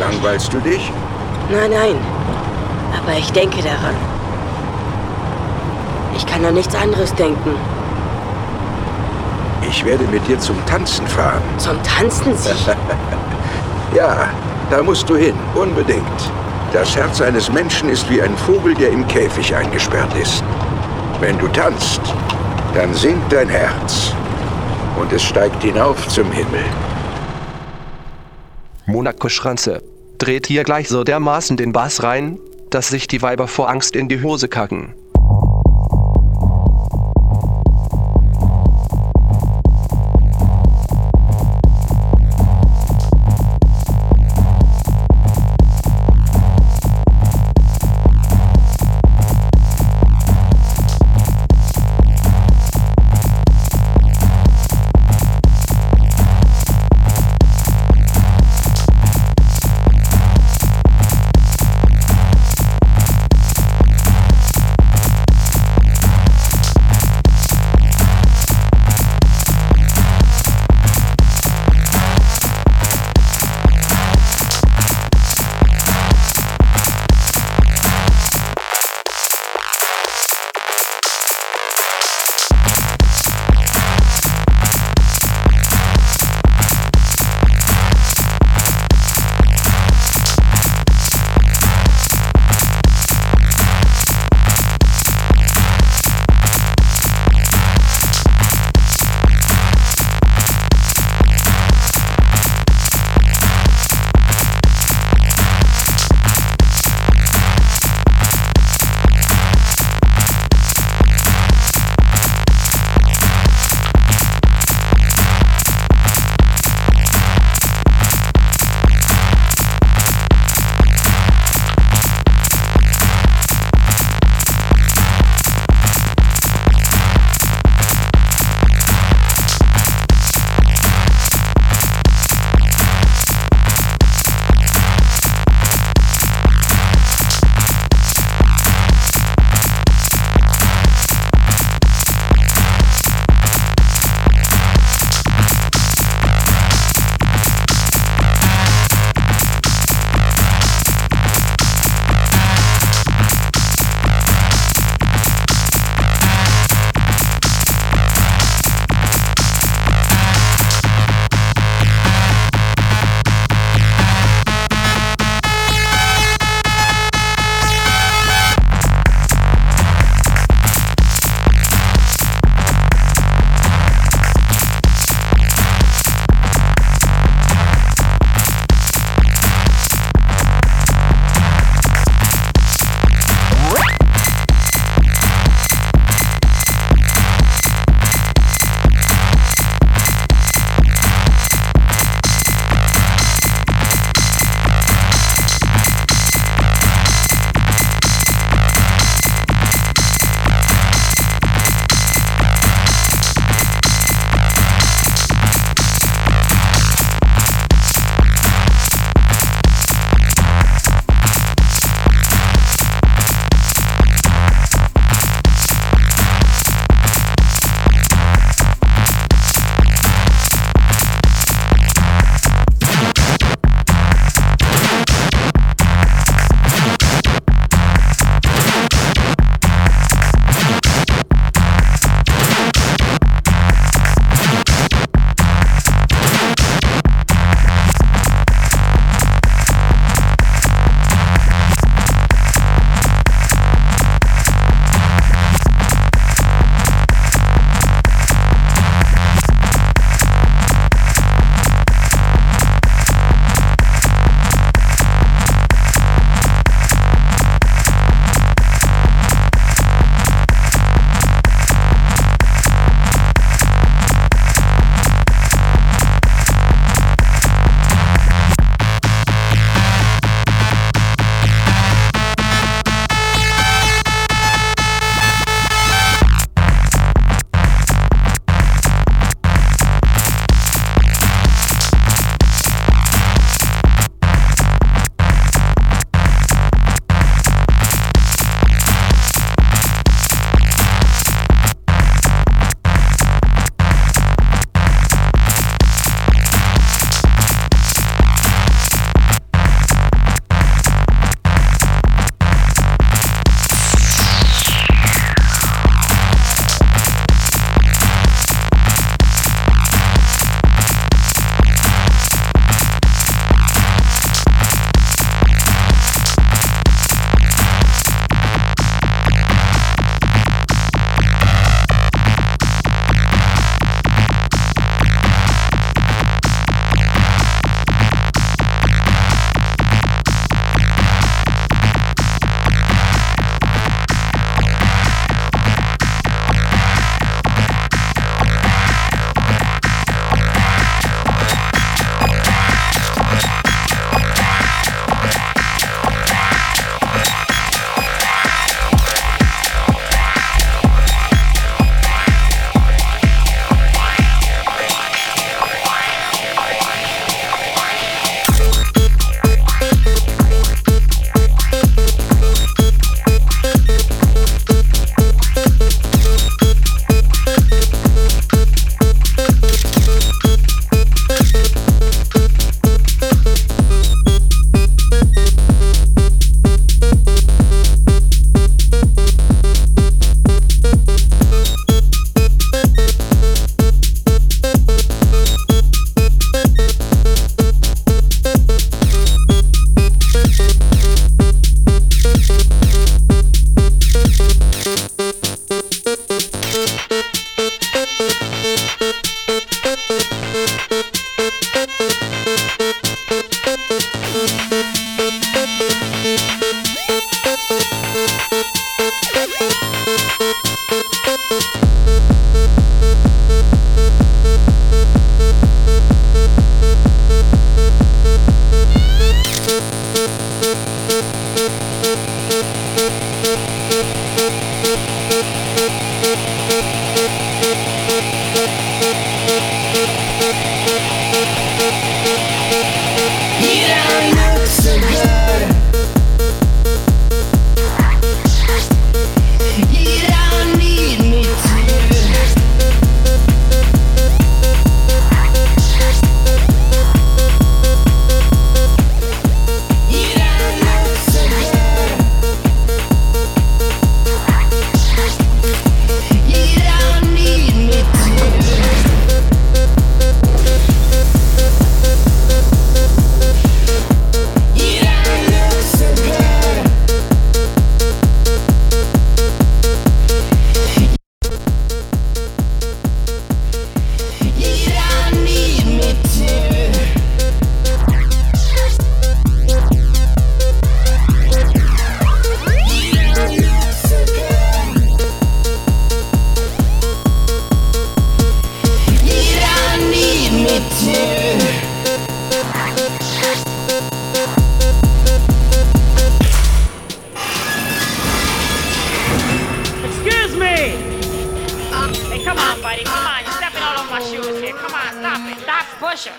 Langweilst du dich? Nein, nein. Aber ich denke daran. Ich kann an nichts anderes denken. Ich werde mit dir zum Tanzen fahren. Zum Tanzen ja, da musst du hin, unbedingt. Das Herz eines Menschen ist wie ein Vogel, der im Käfig eingesperrt ist. Wenn du tanzt, dann sinkt dein Herz und es steigt hinauf zum Himmel. Monaco Schranze dreht hier gleich so dermaßen den Bass rein, dass sich die Weiber vor Angst in die Hose kacken. Thank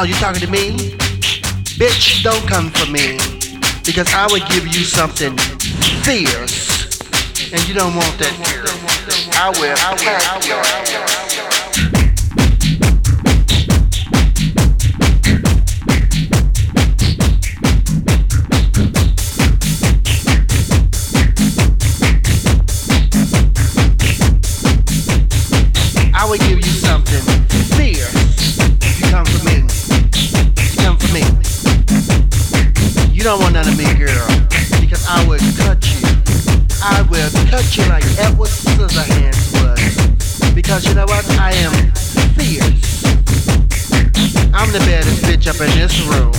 Oh, you talking to me? Bitch, don't come for me, because I would give you something fierce, and you don't want that here. I will pack your in this room.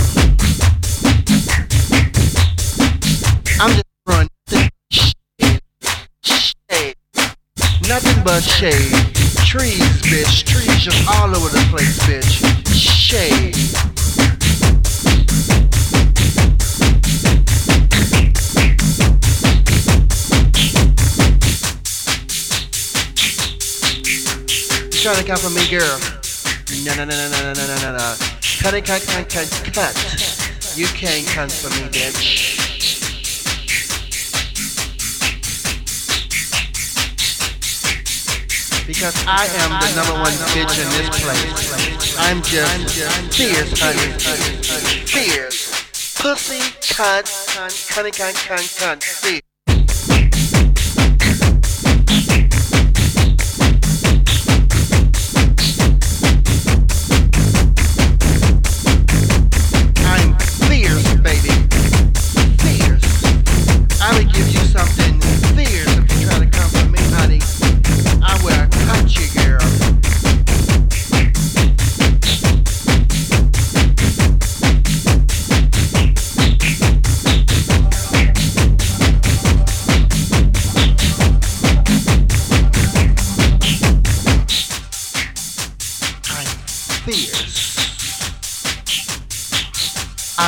I'm just throwing shade, shade, nothing but shade. Trees, bitch, trees just all over the place, bitch. Shade. Trying to come for me, girl. No, no, no, no, no, no, no, no, no. Cut it, cut, cut, cut, cut. You can't come for me, bitch. Because I am the number one bitch in this place. I'm just fierce, honey. Fierce. Pussy, cunt, cunt, cunt, cunt, cunt, fierce.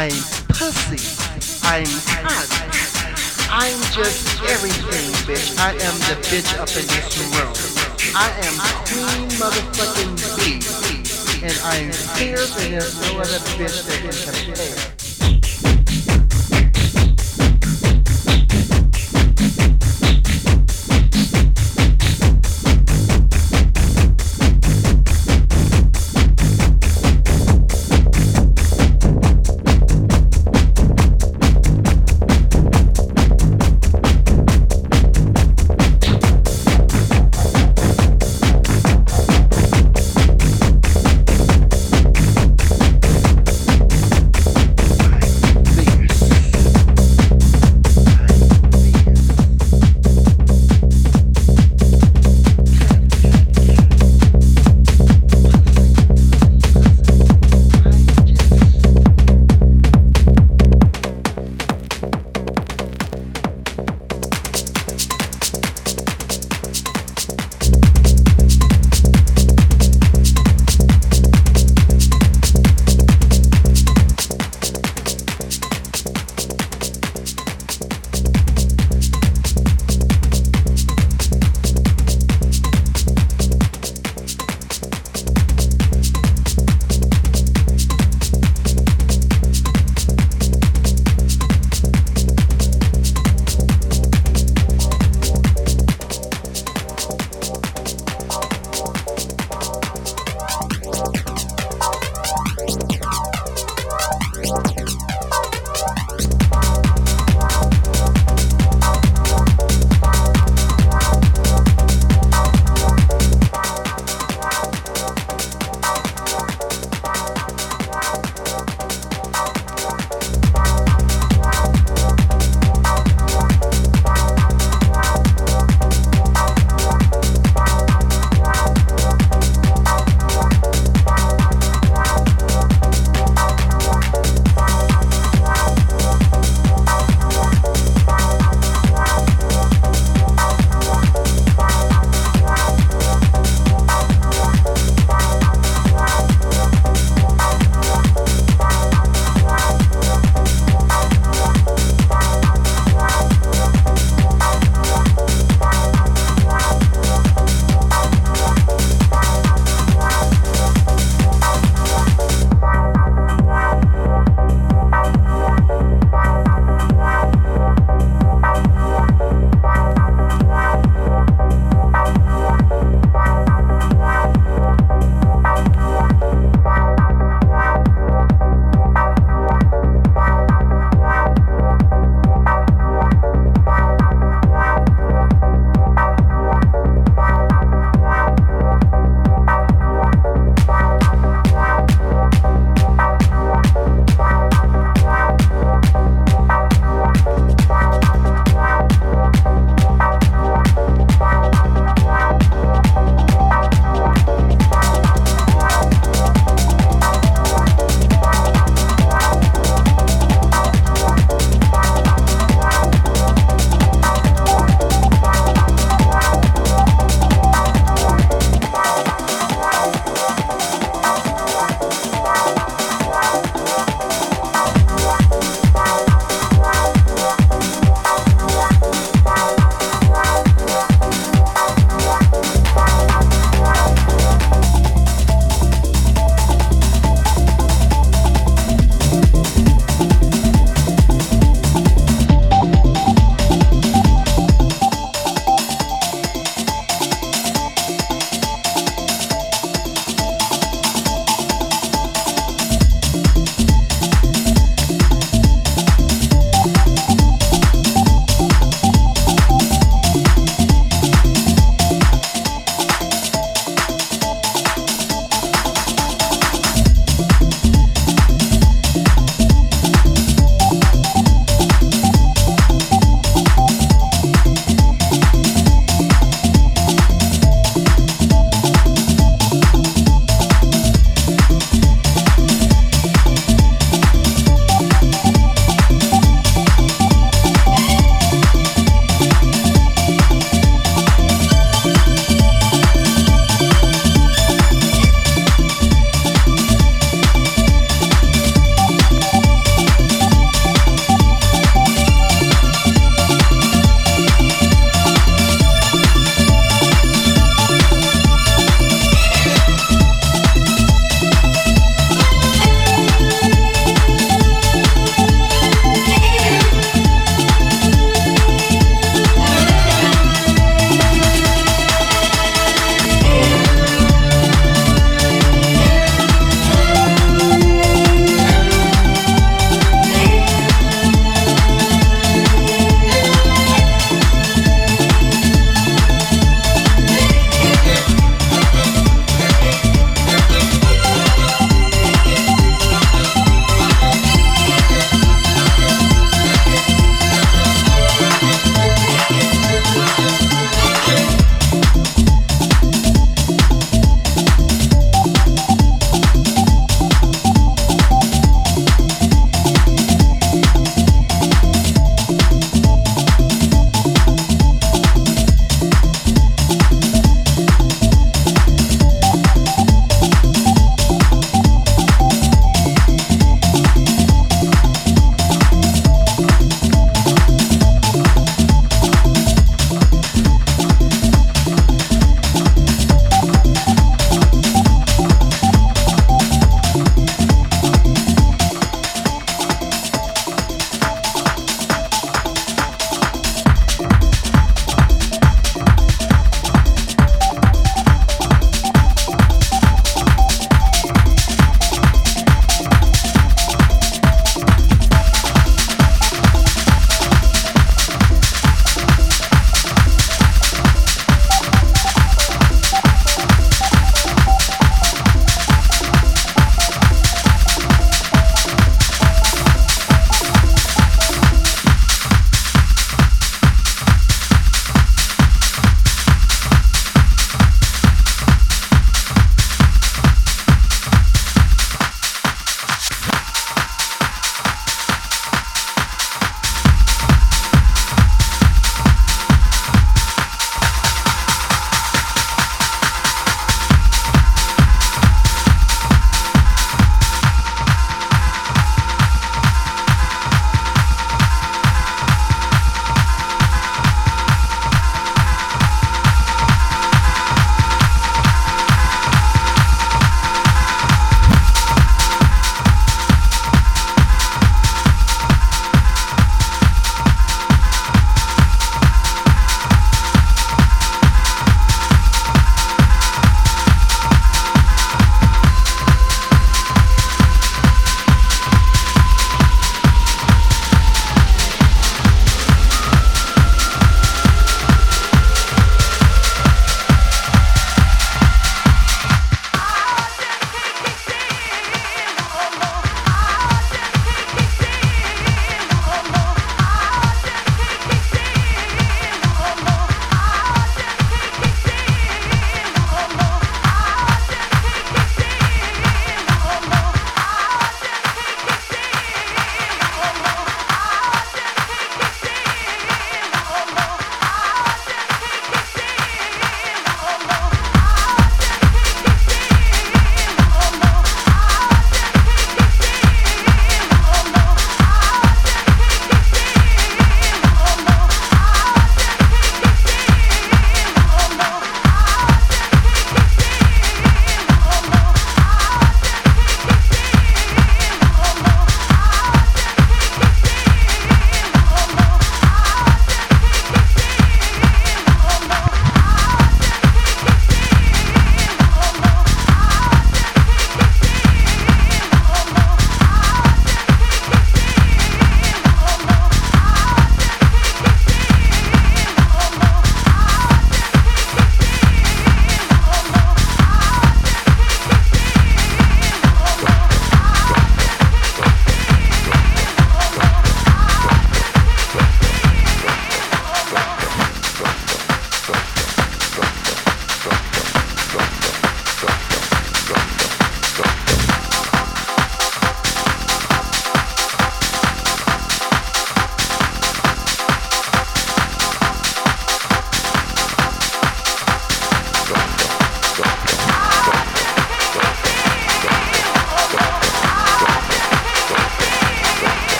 I'm pussy. I'm hot. I'm just everything, bitch. I am the bitch up in this room. I am queen motherfucking B. And I'm fierce and there's no other bitch that can compare.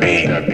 That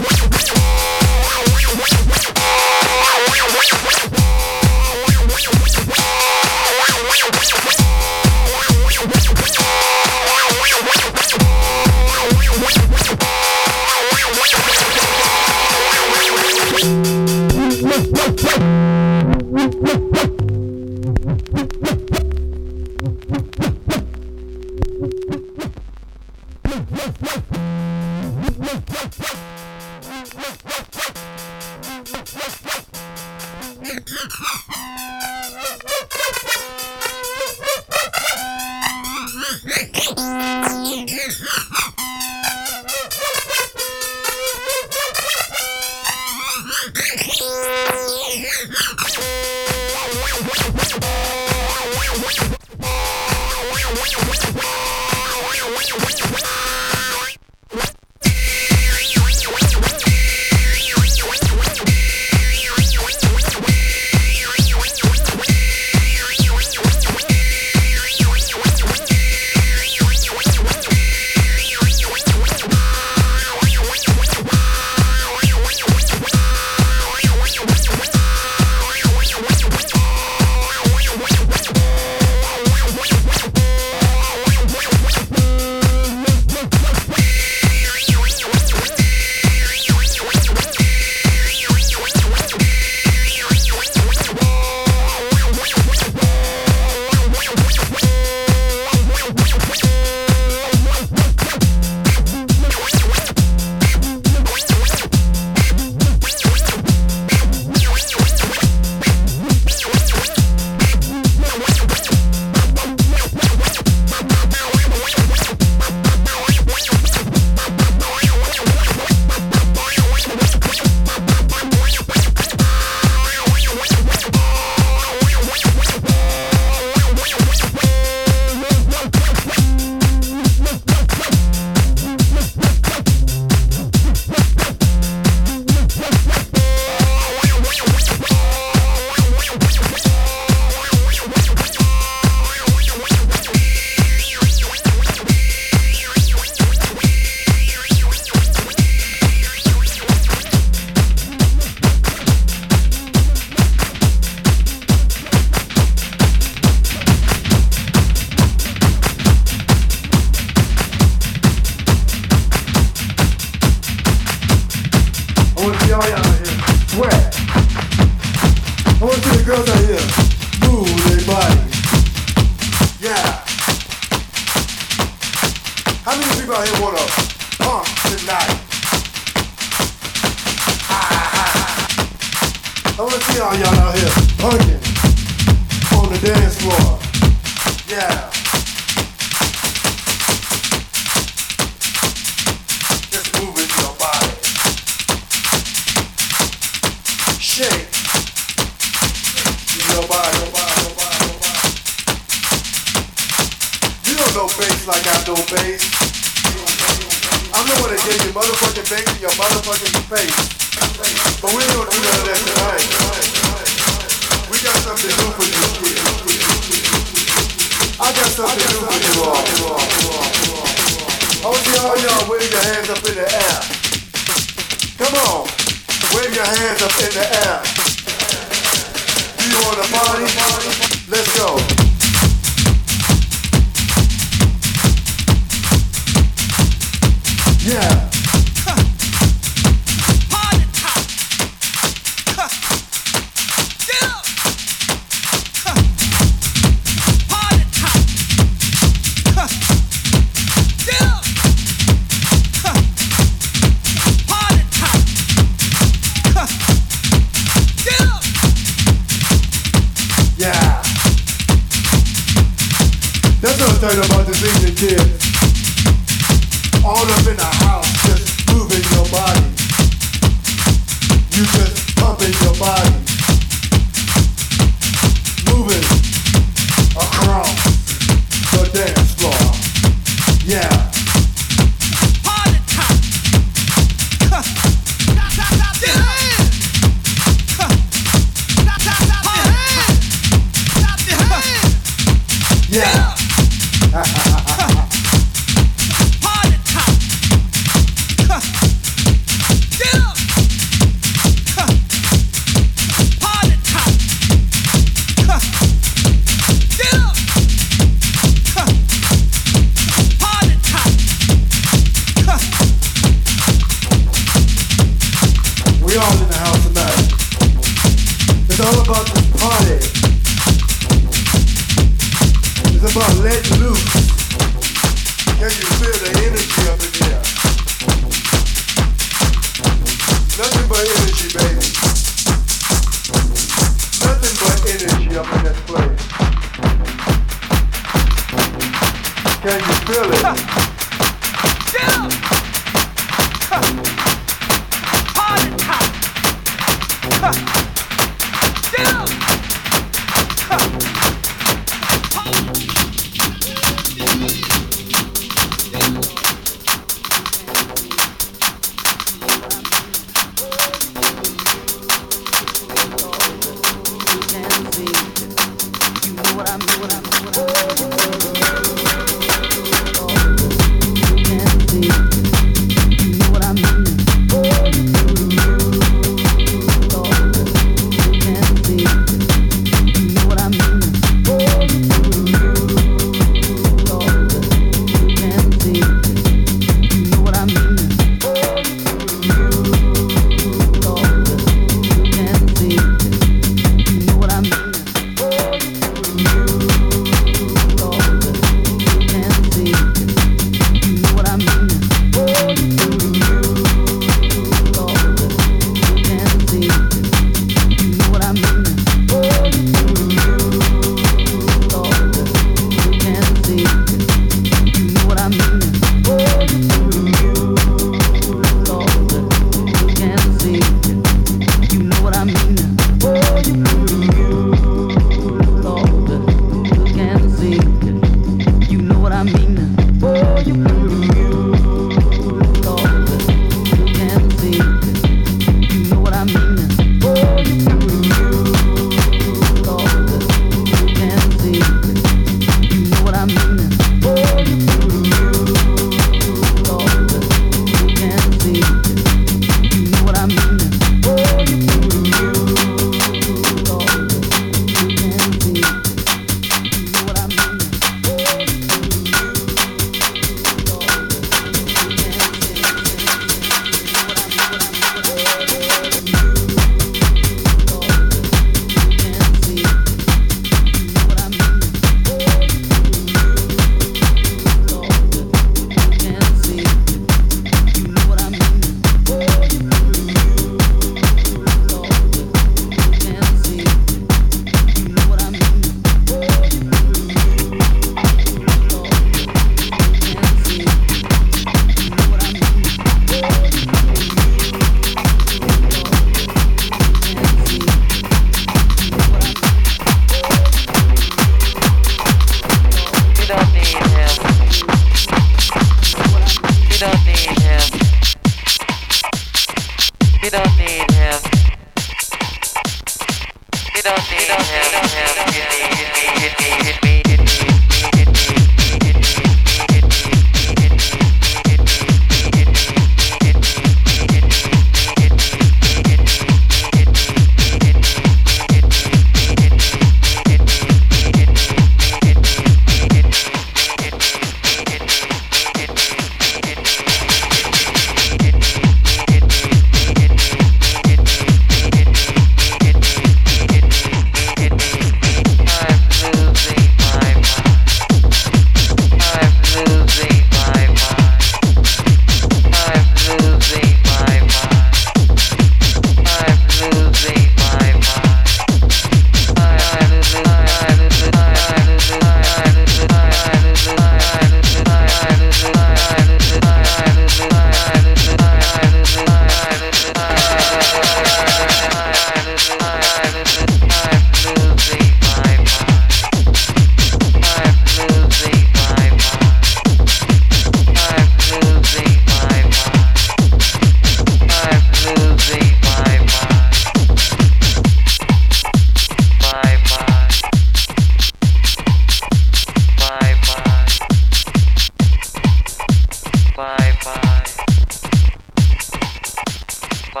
We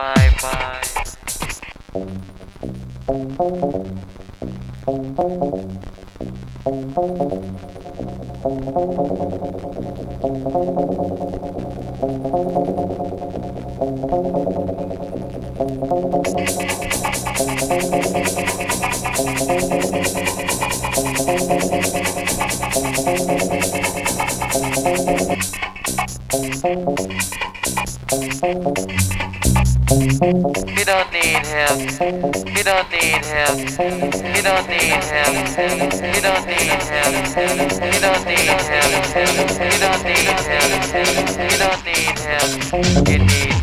don't We don't need him. You don't need him. You don't need him. You don't need him. You don't need him. You don't need him. You need